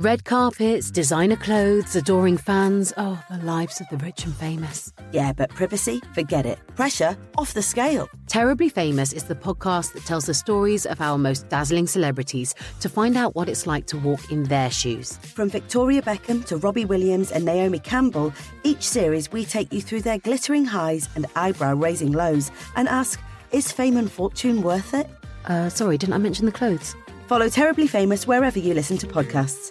Red carpets, designer clothes, adoring fans. Oh, the lives of the rich and famous. Yeah, but privacy? Forget it. Pressure? Off the scale. Terribly Famous is the podcast that tells the stories of our most dazzling celebrities to find out what it's like to walk in their shoes. From Victoria Beckham to Robbie Williams and Naomi Campbell, each series we take you through their glittering highs and eyebrow raising lows and ask, is fame and fortune worth it? Uh, sorry, didn't I mention the clothes? Follow Terribly Famous wherever you listen to podcasts.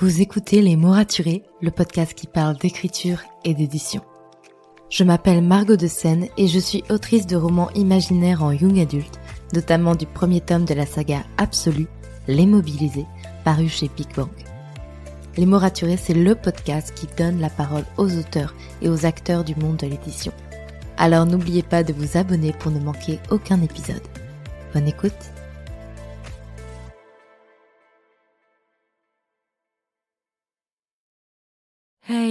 Vous écoutez Les mots raturés, le podcast qui parle d'écriture et d'édition. Je m'appelle Margot de Seine et je suis autrice de romans imaginaires en young adulte, notamment du premier tome de la saga Absolue, Les Mobilisés, paru chez Big Bang. Les mots raturés, c'est le podcast qui donne la parole aux auteurs et aux acteurs du monde de l'édition. Alors n'oubliez pas de vous abonner pour ne manquer aucun épisode. Bonne écoute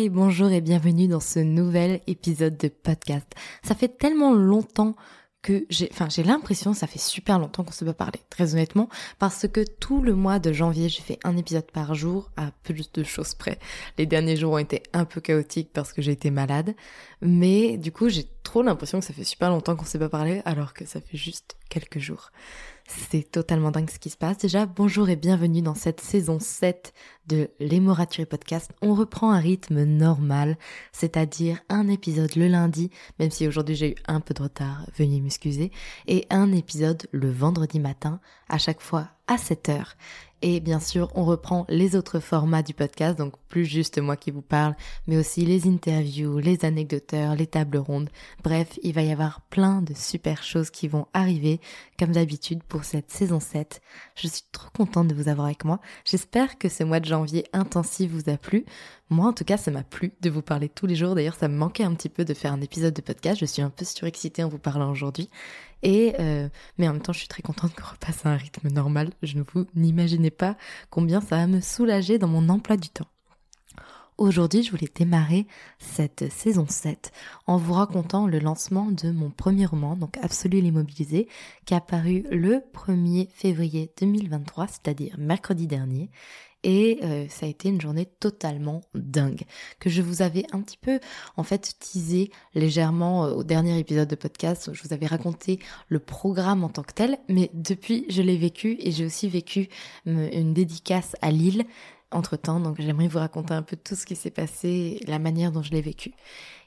Bonjour et bienvenue dans ce nouvel épisode de podcast. Ça fait tellement longtemps que j'ai, enfin, j'ai l'impression, ça fait super longtemps qu'on se peut parler, très honnêtement, parce que tout le mois de janvier, j'ai fait un épisode par jour, à plus de choses près. Les derniers jours ont été un peu chaotiques parce que j'ai été malade, mais du coup, j'ai trop l'impression que ça fait super longtemps qu'on s'est pas parlé, alors que ça fait juste quelques jours. C'est totalement dingue ce qui se passe. Déjà, bonjour et bienvenue dans cette saison 7 de l'Hémoraturé Podcast. On reprend un rythme normal, c'est-à-dire un épisode le lundi, même si aujourd'hui j'ai eu un peu de retard, veuillez m'excuser, et un épisode le vendredi matin, à chaque fois à 7 heures. Et bien sûr, on reprend les autres formats du podcast, donc plus juste moi qui vous parle, mais aussi les interviews, les anecdoteurs, les tables rondes. Bref, il va y avoir plein de super choses qui vont arriver, comme d'habitude pour cette saison 7. Je suis trop contente de vous avoir avec moi. J'espère que ce mois de janvier intensif vous a plu. Moi, en tout cas, ça m'a plu de vous parler tous les jours. D'ailleurs, ça me manquait un petit peu de faire un épisode de podcast. Je suis un peu surexcitée en vous parlant aujourd'hui. Et euh, mais en même temps, je suis très contente qu'on repasse à un rythme normal. Je ne vous n'imaginez pas combien ça va me soulager dans mon emploi du temps. Aujourd'hui, je voulais démarrer cette saison 7 en vous racontant le lancement de mon premier roman, donc Absolu l'immobilisé, qui a paru le 1er février 2023, c'est-à-dire mercredi dernier, et euh, ça a été une journée totalement dingue que je vous avais un petit peu en fait teasé légèrement euh, au dernier épisode de podcast. Je vous avais raconté le programme en tant que tel mais depuis je l'ai vécu et j'ai aussi vécu une dédicace à Lille entre temps donc j'aimerais vous raconter un peu tout ce qui s'est passé la manière dont je l'ai vécu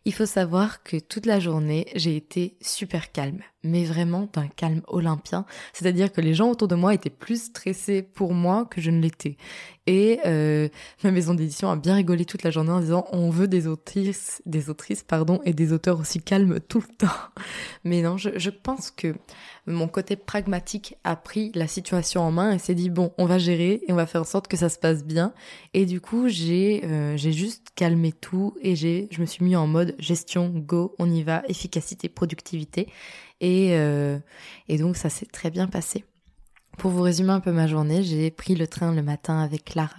il faut savoir que toute la journée, j'ai été super calme, mais vraiment d'un calme olympien. C'est-à-dire que les gens autour de moi étaient plus stressés pour moi que je ne l'étais. Et euh, ma maison d'édition a bien rigolé toute la journée en disant on veut des autrices, des autrices pardon, et des auteurs aussi calmes tout le temps. Mais non, je, pense que mon côté pragmatique a pris la situation en main et s'est dit bon, on va gérer et on va faire en sorte que ça se passe bien. Et du coup, j'ai euh, j'ai juste calmé tout et j'ai je me suis mis en mode gestion go, on y va, efficacité, productivité. Et euh, et donc ça s'est très bien passé. Pour vous résumer un peu ma journée, j'ai pris le train le matin avec Clara,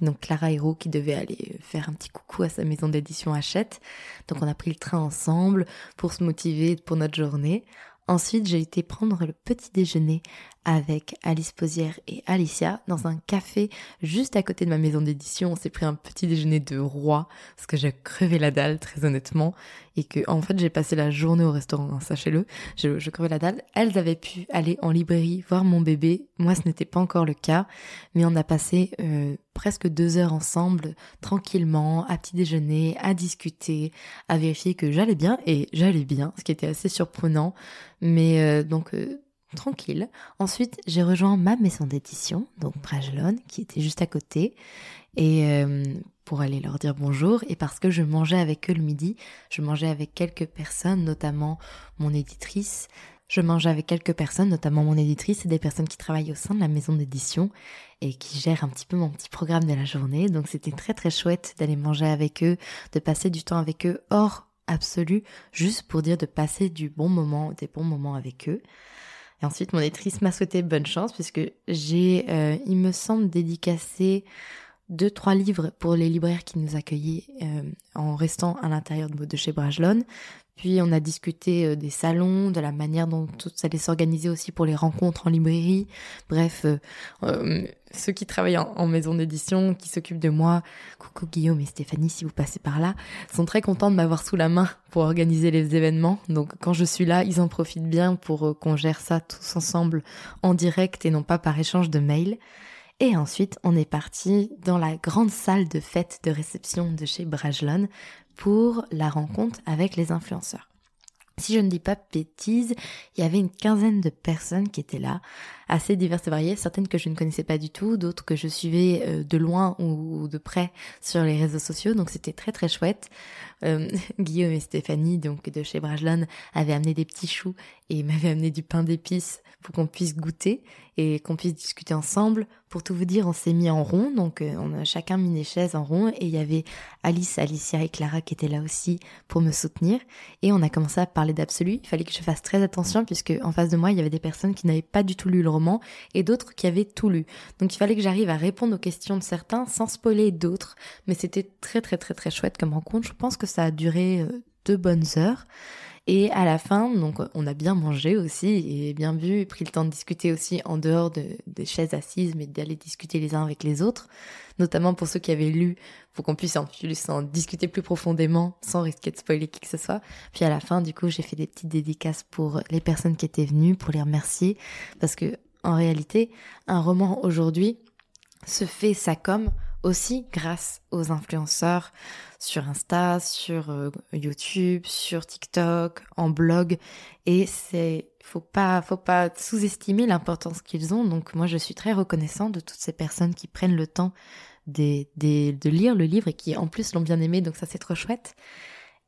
donc Clara Hérault qui devait aller faire un petit coucou à sa maison d'édition Hachette. Donc on a pris le train ensemble pour se motiver pour notre journée. Ensuite, j'ai été prendre le petit déjeuner avec Alice Posière et Alicia dans un café juste à côté de ma maison d'édition. On s'est pris un petit déjeuner de roi parce que j'ai crevé la dalle très honnêtement et que en fait j'ai passé la journée au restaurant, hein, sachez-le. Je, je crevais la dalle. Elles avaient pu aller en librairie voir mon bébé. Moi, ce n'était pas encore le cas, mais on a passé euh, presque deux heures ensemble, tranquillement, à petit déjeuner, à discuter, à vérifier que j'allais bien et j'allais bien, ce qui était assez surprenant. Mais euh, donc euh, tranquille. Ensuite, j'ai rejoint ma maison d'édition, donc Brajlon, qui était juste à côté, et euh, pour aller leur dire bonjour. Et parce que je mangeais avec eux le midi, je mangeais avec quelques personnes, notamment mon éditrice. Je mangeais avec quelques personnes, notamment mon éditrice et des personnes qui travaillent au sein de la maison d'édition et qui gèrent un petit peu mon petit programme de la journée. Donc c'était très très chouette d'aller manger avec eux, de passer du temps avec eux hors absolu, juste pour dire de passer du bon moment, des bons moments avec eux. Et ensuite, mon éditrice m'a souhaité bonne chance puisque j'ai, euh, il me semble, dédicacé deux, trois livres pour les libraires qui nous accueillaient euh, en restant à l'intérieur de, de chez Brajlon. Puis on a discuté euh, des salons, de la manière dont tout ça allait s'organiser aussi pour les rencontres en librairie. Bref, euh, euh, ceux qui travaillent en, maison d'édition, qui s'occupent de moi, coucou Guillaume et Stéphanie si vous passez par là, sont très contents de m'avoir sous la main pour organiser les événements. Donc quand je suis là, ils en profitent bien pour qu'on gère ça tous ensemble en direct et non pas par échange de mails. Et ensuite, on est parti dans la grande salle de fête de réception de chez Brajlon pour la rencontre avec les influenceurs. Si je ne dis pas bêtises, il y avait une quinzaine de personnes qui étaient là, assez diverses et variées, certaines que je ne connaissais pas du tout, d'autres que je suivais euh, de loin ou de près sur les réseaux sociaux, donc c'était très très chouette. Euh, Guillaume et Stéphanie, donc de chez Brajlon, avaient amené des petits choux et m'avaient amené du pain d'épices pour qu'on puisse goûter et qu'on puisse discuter ensemble. Pour tout vous dire, on s'est mis en rond, donc euh, on a chacun mis des chaises en rond et il y avait Alice, Alicia et Clara qui étaient là aussi pour me soutenir et on a commencé à parler d'absolu. Il fallait que je fasse très attention puisque en face de moi, il y avait des personnes qui n'avaient pas du tout lu le roman et d'autres qui avaient tout lu. Donc il fallait que j'arrive à répondre aux questions de certains sans spoiler d'autres, mais c'était très très très très chouette comme rencontre. Je pense que ça a duré deux bonnes heures. Et à la fin, donc on a bien mangé aussi et bien vu, et pris le temps de discuter aussi en dehors de, des chaises assises, mais d'aller discuter les uns avec les autres, notamment pour ceux qui avaient lu, pour qu'on puisse en discuter plus profondément sans risquer de spoiler qui que ce soit. Puis à la fin, du coup, j'ai fait des petites dédicaces pour les personnes qui étaient venues, pour les remercier, parce que en réalité, un roman aujourd'hui se fait ça comme aussi grâce aux influenceurs sur Insta, sur euh, YouTube, sur TikTok, en blog. Et c'est, faut pas, faut pas sous-estimer l'importance qu'ils ont. Donc moi, je suis très reconnaissant de toutes ces personnes qui prennent le temps de, de lire le livre et qui en plus l'ont bien aimé. Donc ça, c'est trop chouette.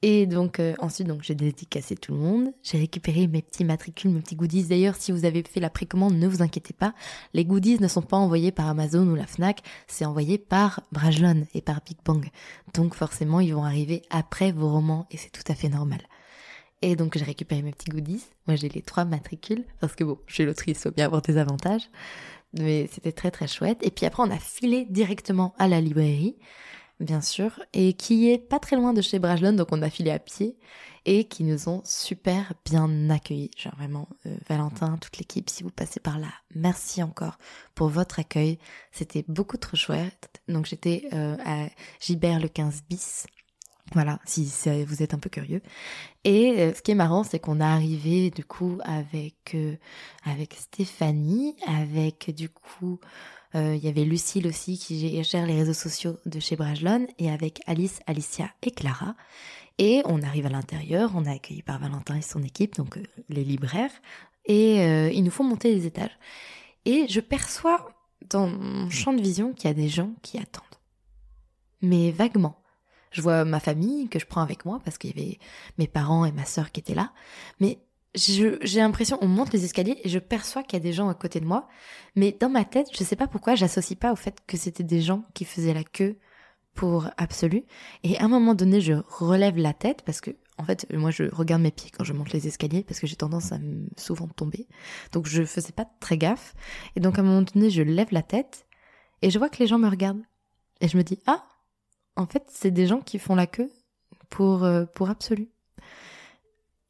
Et donc euh, ensuite, donc j'ai dédicacé tout le monde. J'ai récupéré mes petits matricules, mes petits goodies. D'ailleurs, si vous avez fait la précommande, ne vous inquiétez pas. Les goodies ne sont pas envoyés par Amazon ou la Fnac, c'est envoyé par Brajlon et par Big Bang. Donc forcément, ils vont arriver après vos romans et c'est tout à fait normal. Et donc j'ai récupéré mes petits goodies. Moi, j'ai les trois matricules parce que bon, suis l'autrice, faut bien avoir des avantages. Mais c'était très très chouette. Et puis après, on a filé directement à la librairie bien sûr, et qui est pas très loin de chez Brajlon, donc on a filé à pied, et qui nous ont super bien accueillis. Genre vraiment, euh, Valentin, toute l'équipe, si vous passez par là, merci encore pour votre accueil. C'était beaucoup trop chouette. Donc j'étais euh, à Gibert le 15 bis. Voilà, si vous êtes un peu curieux. Et euh, ce qui est marrant, c'est qu'on est arrivé du coup avec avec Stéphanie, avec du coup euh, il y avait Lucille aussi qui gère les réseaux sociaux de chez Brajlon et avec Alice, Alicia et Clara. Et on arrive à l'intérieur, on est accueilli par Valentin et son équipe, donc euh, les libraires, et euh, ils nous font monter les étages. Et je perçois dans mon champ de vision qu'il y a des gens qui attendent. Mais vaguement. Je vois ma famille que je prends avec moi parce qu'il y avait mes parents et ma sœur qui étaient là. Mais j'ai l'impression, on monte les escaliers et je perçois qu'il y a des gens à côté de moi. Mais dans ma tête, je sais pas pourquoi, j'associe pas au fait que c'était des gens qui faisaient la queue pour Absolu. Et à un moment donné, je relève la tête parce que, en fait, moi, je regarde mes pieds quand je monte les escaliers parce que j'ai tendance à souvent tomber. Donc, je faisais pas très gaffe. Et donc, à un moment donné, je lève la tête et je vois que les gens me regardent. Et je me dis, ah, en fait, c'est des gens qui font la queue pour, euh, pour Absolu.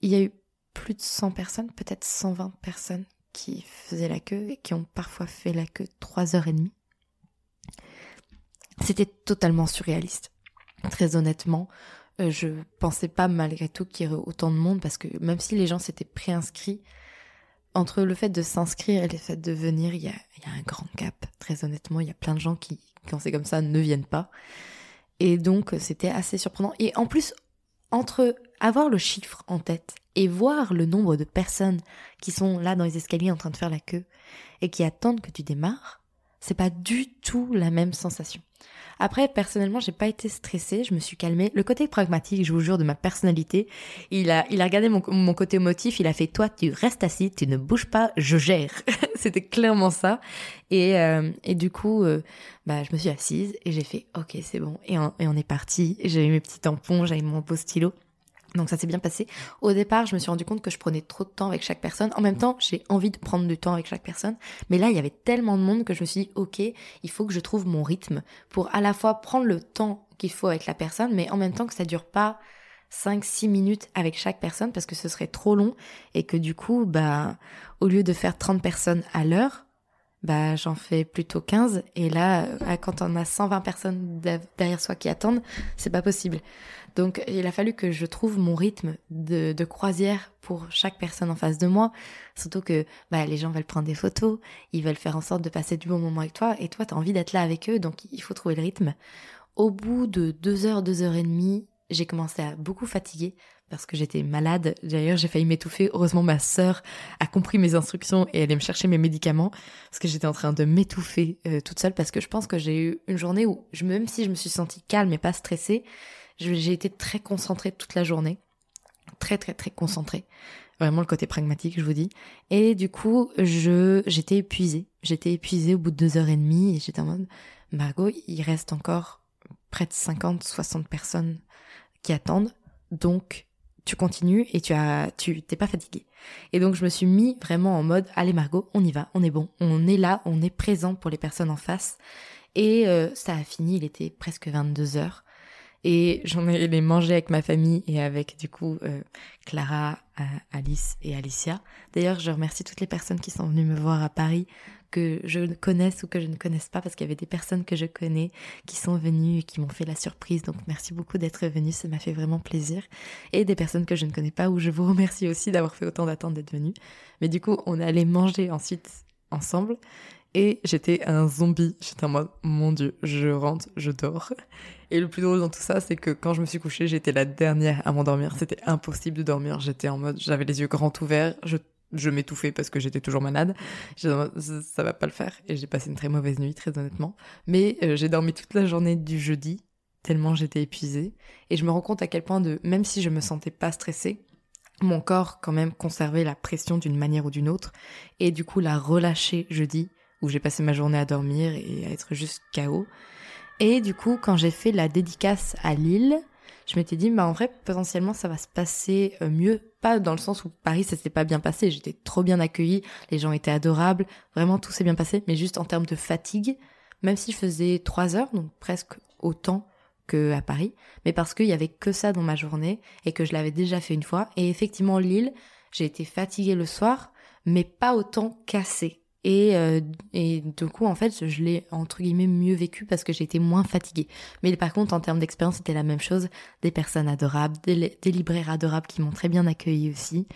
Il y a eu plus de 100 personnes, peut-être 120 personnes qui faisaient la queue et qui ont parfois fait la queue 3 heures et demie. C'était totalement surréaliste. Très honnêtement, euh, je pensais pas malgré tout qu'il y aurait autant de monde parce que même si les gens s'étaient préinscrits, entre le fait de s'inscrire et le fait de venir, il y a, un grand gap. Très honnêtement, il y a plein de gens qui, quand c'est comme ça, ne viennent pas. Et donc, c'était assez surprenant. Et en plus, entre avoir le chiffre en tête et voir le nombre de personnes qui sont là dans les escaliers en train de faire la queue et qui attendent que tu démarres, c'est pas du tout la même sensation. Après, personnellement, j'ai pas été stressée, je me suis calmée. Le côté pragmatique, je vous jure, de ma personnalité, il a, il a regardé mon, mon côté motif, il a fait, toi, tu restes assis, tu ne bouges pas, je gère. C'était clairement ça. Et, euh, et du coup, euh, bah, je me suis assise et j'ai fait, ok, c'est bon. Et on, et on est parti. Eu mes petits tampons, j'avais mon beau stylo. Donc ça s'est bien passé. Au départ, je me suis rendu compte que je prenais trop de temps avec chaque personne. En même temps, j'ai envie de prendre du temps avec chaque personne. Mais là, il y avait tellement de monde que je me suis dit, ok, il faut que je trouve mon rythme pour à la fois prendre le temps qu'il faut avec la personne, mais en même temps que ça dure pas 5-6 minutes avec chaque personne parce que ce serait trop long et que du coup, bah, au lieu de faire 30 personnes à l'heure, bah, j'en fais plutôt 15. Et là, euh, quand on a 120 personnes derrière soi qui attendent, c'est pas possible. Donc il a fallu que je trouve mon rythme de, de, croisière pour chaque personne en face de moi. Surtout que bah, les gens veulent prendre des photos, ils veulent faire en sorte de passer du bon moment avec toi, et toi tu as envie d'être là avec eux, donc il faut trouver le rythme. Au bout de deux heures, deux heures et demie, j'ai commencé à beaucoup fatiguer parce que j'étais malade. D'ailleurs, j'ai failli m'étouffer. Heureusement, ma sœur a compris mes instructions et elle est me chercher mes médicaments parce que j'étais en train de m'étouffer euh, toute seule parce que je pense que j'ai eu une journée où, même si je me suis sentie calme et pas stressée, j'ai été très concentrée toute la journée. Très, très, très concentrée. Vraiment le côté pragmatique, je vous dis. Et du coup, j'étais épuisée. J'étais épuisée au bout de deux heures et demie et j'étais en mode, Margot, il reste encore près de 50, 60 personnes qui attendent. Donc, tu continues et tu as, tu t'es pas fatiguée. Et donc, je me suis mis vraiment en mode, allez Margot, on y va, on est bon, on est là, on est présent pour les personnes en face. Et euh, ça a fini, il était presque 22 heures. Et j'en ai les mangé avec ma famille et avec du coup euh, Clara, euh, Alice et Alicia. D'ailleurs, je remercie toutes les personnes qui sont venues me voir à Paris, que je connaisse ou que je ne connaisse pas, parce qu'il y avait des personnes que je connais qui sont venues et qui m'ont fait la surprise. Donc merci beaucoup d'être venues, ça m'a fait vraiment plaisir. Et des personnes que je ne connais pas, où je vous remercie aussi d'avoir fait autant d'attente d'être venues. Mais du coup, on allé manger ensuite ensemble et j'étais un zombie. J'étais en mode, mon dieu, je rentre, je dors. Et le plus drôle dans tout ça, c'est que quand je me suis couchée, j'étais la dernière à m'endormir. C'était impossible de dormir. J'étais en mode, j'avais les yeux grands ouverts. Je, je m'étouffais parce que j'étais toujours malade. Mode, ça va pas le faire. Et j'ai passé une très mauvaise nuit, très honnêtement. Mais euh, j'ai dormi toute la journée du jeudi, tellement j'étais épuisée. Et je me rends compte à quel point de, même si je me sentais pas stressée, mon corps quand même conservait la pression d'une manière ou d'une autre. Et du coup, la relâcher jeudi, où j'ai passé ma journée à dormir et à être juste KO. Et du coup, quand j'ai fait la dédicace à Lille, je m'étais dit, bah en vrai, potentiellement, ça va se passer euh, mieux. Pas dans le sens où Paris, ça s'est pas bien passé. J'étais trop bien accueillie, les gens étaient adorables, vraiment tout s'est bien passé. Mais juste en termes de fatigue, même si je faisais trois heures, donc presque autant que à Paris, mais parce qu'il y avait que ça dans ma journée et que je l'avais déjà fait une fois. Et effectivement, Lille, j'ai été fatiguée le soir, mais pas autant cassée. Et, euh, et du coup, en fait, je l'ai entre guillemets mieux vécu parce que j'ai été moins fatiguée. Mais par contre, en termes d'expérience, c'était la même chose. Des personnes adorables, des, libraires adorables qui m'ont très bien accueilli aussi.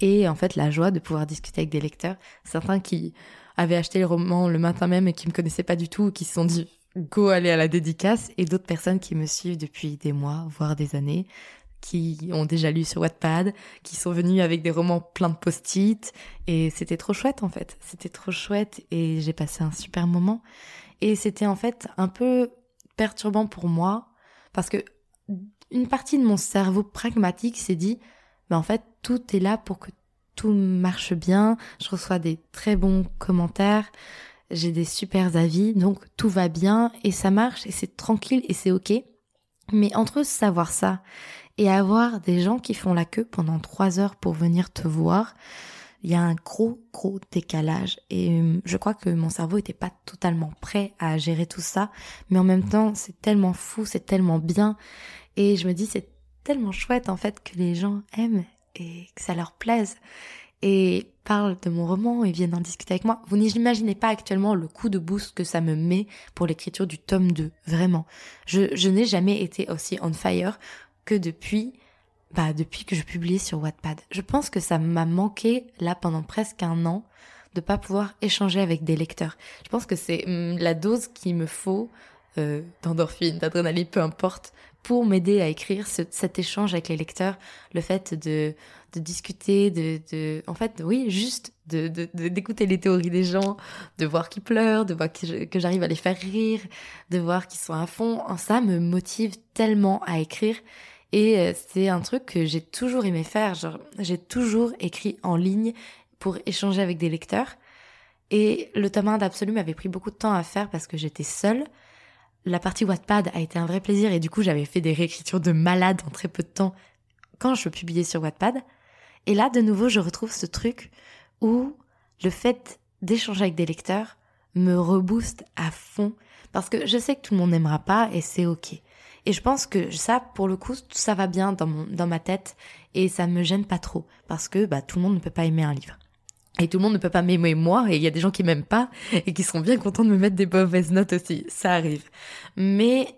Et en fait, la joie de pouvoir discuter avec des lecteurs, certains qui avaient acheté le roman le matin même et qui me connaissaient pas du tout, qui se sont dit go aller à la dédicace, et d'autres personnes qui me suivent depuis des mois, voire des années, qui ont déjà lu sur Wattpad, qui sont venus avec des romans pleins de post-it, et c'était trop chouette en fait. C'était trop chouette et j'ai passé un super moment. Et c'était en fait un peu perturbant pour moi parce que une partie de mon cerveau pragmatique s'est dit, mais en fait tout est là pour que tout marche bien. Je reçois des très bons commentaires, j'ai des super avis, donc tout va bien et ça marche et c'est tranquille et c'est ok. Mais entre savoir ça et avoir des gens qui font la queue pendant trois heures pour venir te voir, il y a un gros gros décalage et euh, je crois que mon cerveau était pas totalement prêt à gérer tout ça, mais en même temps c'est tellement fou, c'est tellement bien et je me dis c'est tellement chouette en fait que les gens aiment et que ça leur plaise et parlent de mon roman et viennent en discuter avec moi. Vous n'imaginez pas actuellement le coup de boost que ça me met pour l'écriture du tome 2, vraiment. Je, je n'ai jamais été aussi on fire que depuis bah depuis que je publiais sur Wattpad. Je pense que ça m'a manqué là pendant presque un an de pas pouvoir échanger avec des lecteurs. Je pense que c'est hum, la dose qu'il me faut euh, d'endorphine, d'adrénaline, peu importe, pour m'aider à écrire cet échange avec les lecteurs, le fait de, de discuter, de, de, en fait, oui, juste de, d'écouter les théories des gens, de voir qu'ils pleurent, de voir que, j'arrive à les faire rire, de voir qu'ils sont à fond. Ça me motive tellement à écrire. Et euh, c'est un truc que j'ai toujours aimé faire. J'ai toujours écrit en ligne pour échanger avec des lecteurs. Et le tome 1 d'Absolu m'avait pris beaucoup de temps à faire parce que j'étais seule. La partie Wattpad a été un vrai plaisir et du coup j'avais fait des réécritures de malade en très peu de temps quand je publiais sur Wattpad. Et là, de nouveau, je retrouve ce truc où le fait d'échanger avec des lecteurs me rebooste à fond parce que je sais que tout le monde n'aimera pas et c'est ok. Et je pense que ça, pour le coup, ça va bien dans, mon, dans ma tête et ça me gêne pas trop parce que bah, tout le monde ne peut pas aimer un livre. Et tout le monde ne peut pas m'aimer moi, et il y a des gens qui m'aiment pas, et qui seront bien contents de me mettre des mauvaises notes aussi. Ça arrive. Mais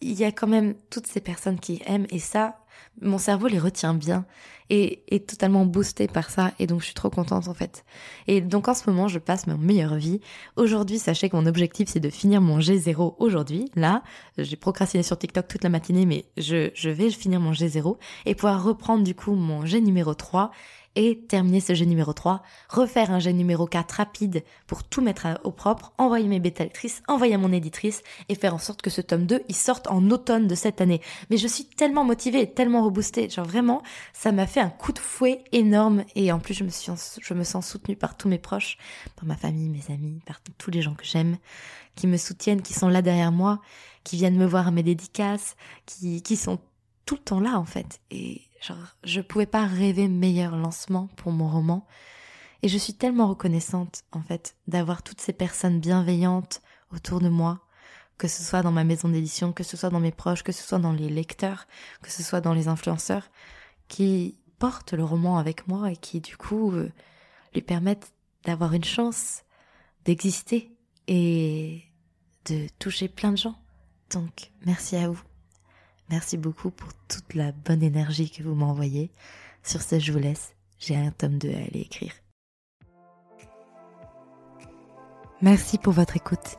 il y a quand même toutes ces personnes qui aiment, et ça, mon cerveau les retient bien et est totalement boosté par ça et donc je suis trop contente en fait. Et donc en ce moment je passe ma meilleure vie. Aujourd'hui sachez que mon objectif c'est de finir mon G0 aujourd'hui. Là j'ai procrastiné sur TikTok toute la matinée mais je, je vais finir mon G0 et pouvoir reprendre du coup mon G numéro 3 et terminer ce jeu numéro 3, refaire un jeu numéro 4 rapide pour tout mettre au propre, envoyer mes bêta lectrices, envoyer à mon éditrice et faire en sorte que ce tome 2 il sorte en automne de cette année. Mais je suis tellement motivée, tellement reboostée, genre vraiment, ça m'a fait un coup de fouet énorme et en plus je me sens soutenue par tous mes proches, par ma famille, mes amis, par tous les gens que j'aime, qui me soutiennent, qui sont là derrière moi, qui viennent me voir mes dédicaces, qui, qui sont tout le temps là en fait. Et Genre, je pouvais pas rêver meilleur lancement pour mon roman. Et je suis tellement reconnaissante, en fait, d'avoir toutes ces personnes bienveillantes autour de moi, que ce soit dans ma maison d'édition, que ce soit dans mes proches, que ce soit dans les lecteurs, que ce soit dans les influenceurs, qui portent le roman avec moi et qui, du coup, euh, lui permettent d'avoir une chance d'exister et de toucher plein de gens. Donc, merci à vous. Merci beaucoup pour toute la bonne énergie que vous m'envoyez. Sur ce, je vous laisse. J'ai un tome 2 à aller écrire. Merci pour votre écoute.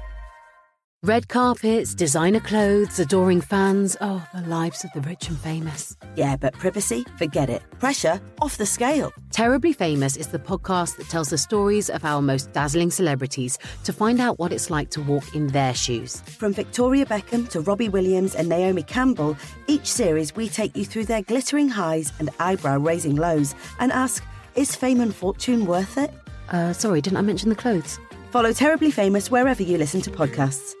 Red carpets, designer clothes, adoring fans. Oh, the lives of the rich and famous. Yeah, but privacy? Forget it. Pressure? Off the scale. Terribly Famous is the podcast that tells the stories of our most dazzling celebrities to find out what it's like to walk in their shoes. From Victoria Beckham to Robbie Williams and Naomi Campbell, each series we take you through their glittering highs and eyebrow raising lows and ask, is fame and fortune worth it? Uh, sorry, didn't I mention the clothes? Follow Terribly Famous wherever you listen to podcasts.